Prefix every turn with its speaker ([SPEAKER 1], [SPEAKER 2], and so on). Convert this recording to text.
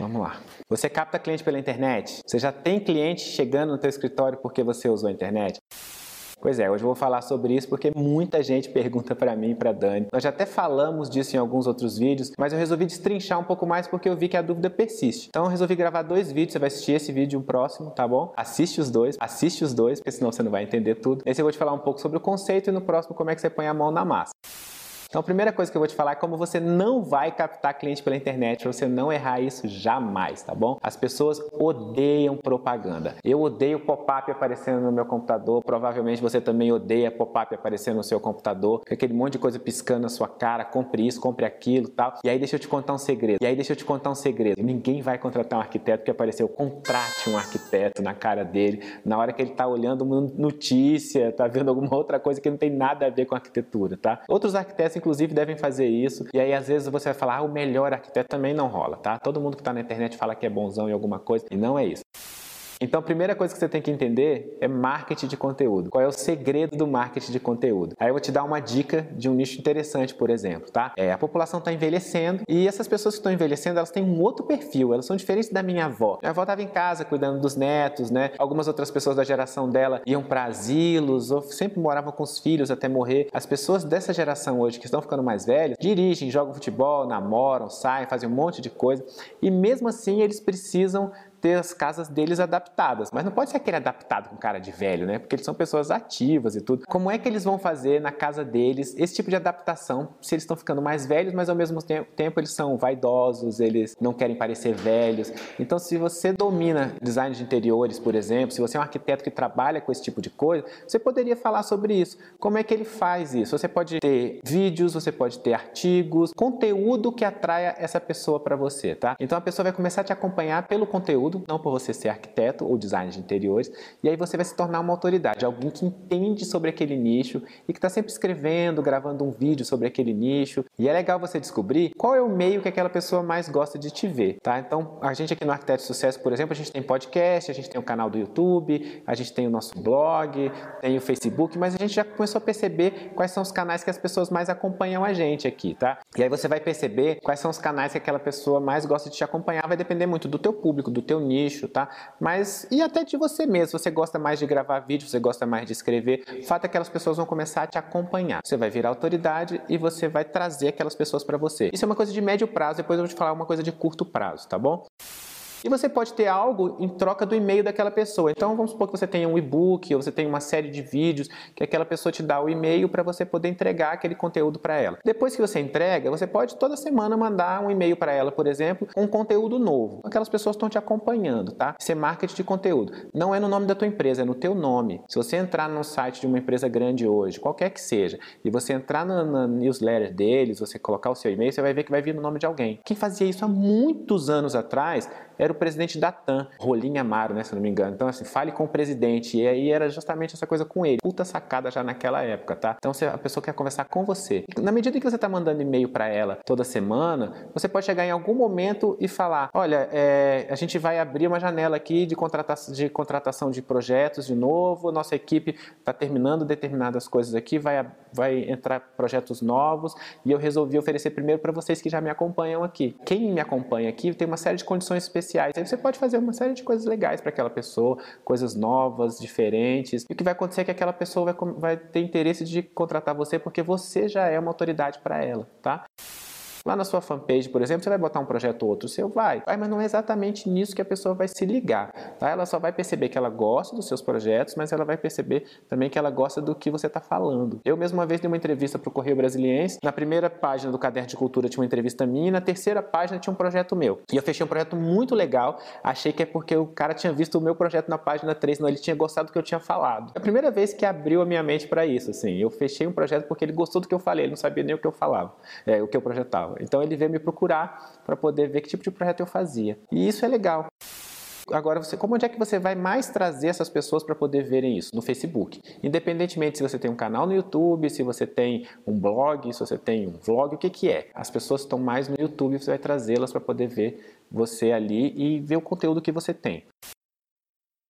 [SPEAKER 1] Vamos lá. Você capta cliente pela internet? Você já tem cliente chegando no teu escritório porque você usou a internet? Pois é, hoje eu vou falar sobre isso porque muita gente pergunta para mim e para Dani. Nós já até falamos disso em alguns outros vídeos, mas eu resolvi destrinchar um pouco mais porque eu vi que a dúvida persiste. Então eu resolvi gravar dois vídeos, você vai assistir esse vídeo e o próximo, tá bom? Assiste os dois, assiste os dois, porque senão você não vai entender tudo. Esse eu vou te falar um pouco sobre o conceito e no próximo como é que você põe a mão na massa. Então, a primeira coisa que eu vou te falar é como você não vai captar cliente pela internet, você não errar isso jamais, tá bom? As pessoas odeiam propaganda. Eu odeio pop-up aparecendo no meu computador, provavelmente você também odeia pop-up aparecendo no seu computador, aquele monte de coisa piscando na sua cara, compre isso, compre aquilo, tal. E aí deixa eu te contar um segredo. E aí deixa eu te contar um segredo. Ninguém vai contratar um arquiteto que apareceu, contrate um arquiteto na cara dele, na hora que ele tá olhando uma notícia, tá vendo alguma outra coisa que não tem nada a ver com arquitetura, tá? Outros arquitetos inclusive, devem fazer isso. E aí, às vezes, você vai falar, ah, o melhor arquiteto também não rola, tá? Todo mundo que está na internet fala que é bonzão em alguma coisa, e não é isso. Então, a primeira coisa que você tem que entender é marketing de conteúdo. Qual é o segredo do marketing de conteúdo? Aí eu vou te dar uma dica de um nicho interessante, por exemplo, tá? É, a população está envelhecendo e essas pessoas que estão envelhecendo, elas têm um outro perfil, elas são diferentes da minha avó. Minha avó estava em casa cuidando dos netos, né? Algumas outras pessoas da geração dela iam para asilos ou sempre moravam com os filhos até morrer. As pessoas dessa geração hoje que estão ficando mais velhas, dirigem, jogam futebol, namoram, saem, fazem um monte de coisa e mesmo assim eles precisam ter as casas deles adaptadas. Mas não pode ser aquele adaptado com cara de velho, né? Porque eles são pessoas ativas e tudo. Como é que eles vão fazer na casa deles esse tipo de adaptação se eles estão ficando mais velhos, mas ao mesmo tempo eles são vaidosos, eles não querem parecer velhos. Então, se você domina design de interiores, por exemplo, se você é um arquiteto que trabalha com esse tipo de coisa, você poderia falar sobre isso. Como é que ele faz isso? Você pode ter vídeos, você pode ter artigos, conteúdo que atraia essa pessoa para você, tá? Então a pessoa vai começar a te acompanhar pelo conteúdo não por você ser arquiteto ou designer de interiores, e aí você vai se tornar uma autoridade, alguém que entende sobre aquele nicho e que está sempre escrevendo, gravando um vídeo sobre aquele nicho. E é legal você descobrir qual é o meio que aquela pessoa mais gosta de te ver, tá? Então, a gente aqui no Arquiteto de Sucesso, por exemplo, a gente tem podcast, a gente tem o canal do YouTube, a gente tem o nosso blog, tem o Facebook, mas a gente já começou a perceber quais são os canais que as pessoas mais acompanham a gente aqui, tá? E aí você vai perceber quais são os canais que aquela pessoa mais gosta de te acompanhar, vai depender muito do teu público, do teu nicho, tá? Mas e até de você mesmo, você gosta mais de gravar vídeo, você gosta mais de escrever, o fato é que aquelas pessoas vão começar a te acompanhar. Você vai virar autoridade e você vai trazer aquelas pessoas para você. Isso é uma coisa de médio prazo, depois eu vou te falar uma coisa de curto prazo, tá bom? E você pode ter algo em troca do e-mail daquela pessoa. Então vamos supor que você tenha um e-book ou você tem uma série de vídeos que aquela pessoa te dá o e-mail para você poder entregar aquele conteúdo para ela. Depois que você entrega, você pode toda semana mandar um e-mail para ela, por exemplo, com um conteúdo novo. Aquelas pessoas estão te acompanhando, tá? Isso é marketing de conteúdo. Não é no nome da tua empresa, é no teu nome. Se você entrar no site de uma empresa grande hoje, qualquer que seja, e você entrar na newsletter deles, você colocar o seu e-mail, você vai ver que vai vir no nome de alguém. Quem fazia isso há muitos anos atrás era o presidente da TAM, Rolim Amaro, né, se não me engano. Então, assim, fale com o presidente. E aí era justamente essa coisa com ele. Puta sacada já naquela época, tá? Então, se a pessoa quer conversar com você. Na medida que você está mandando e-mail para ela toda semana, você pode chegar em algum momento e falar: olha, é, a gente vai abrir uma janela aqui de contratação, de contratação de projetos de novo, nossa equipe está terminando determinadas coisas aqui, vai, vai entrar projetos novos e eu resolvi oferecer primeiro para vocês que já me acompanham aqui. Quem me acompanha aqui tem uma série de condições especiais especiais. Aí você pode fazer uma série de coisas legais para aquela pessoa, coisas novas, diferentes. E o que vai acontecer é que aquela pessoa vai, vai ter interesse de contratar você porque você já é uma autoridade para ela, tá? Lá na sua fanpage, por exemplo, você vai botar um projeto ou outro seu, vai. vai. Mas não é exatamente nisso que a pessoa vai se ligar. Tá? Ela só vai perceber que ela gosta dos seus projetos, mas ela vai perceber também que ela gosta do que você está falando. Eu mesmo uma vez dei uma entrevista para o Correio Brasiliense. Na primeira página do Caderno de Cultura tinha uma entrevista minha e na terceira página tinha um projeto meu. E eu fechei um projeto muito legal. Achei que é porque o cara tinha visto o meu projeto na página 3, não, ele tinha gostado do que eu tinha falado. É a primeira vez que abriu a minha mente para isso, assim. Eu fechei um projeto porque ele gostou do que eu falei, ele não sabia nem o que eu falava, é, o que eu projetava. Então ele veio me procurar para poder ver que tipo de projeto eu fazia. E isso é legal. Agora, você, como é que você vai mais trazer essas pessoas para poder verem isso? No Facebook. Independentemente se você tem um canal no YouTube, se você tem um blog, se você tem um vlog, o que, que é? As pessoas estão mais no YouTube, você vai trazê-las para poder ver você ali e ver o conteúdo que você tem.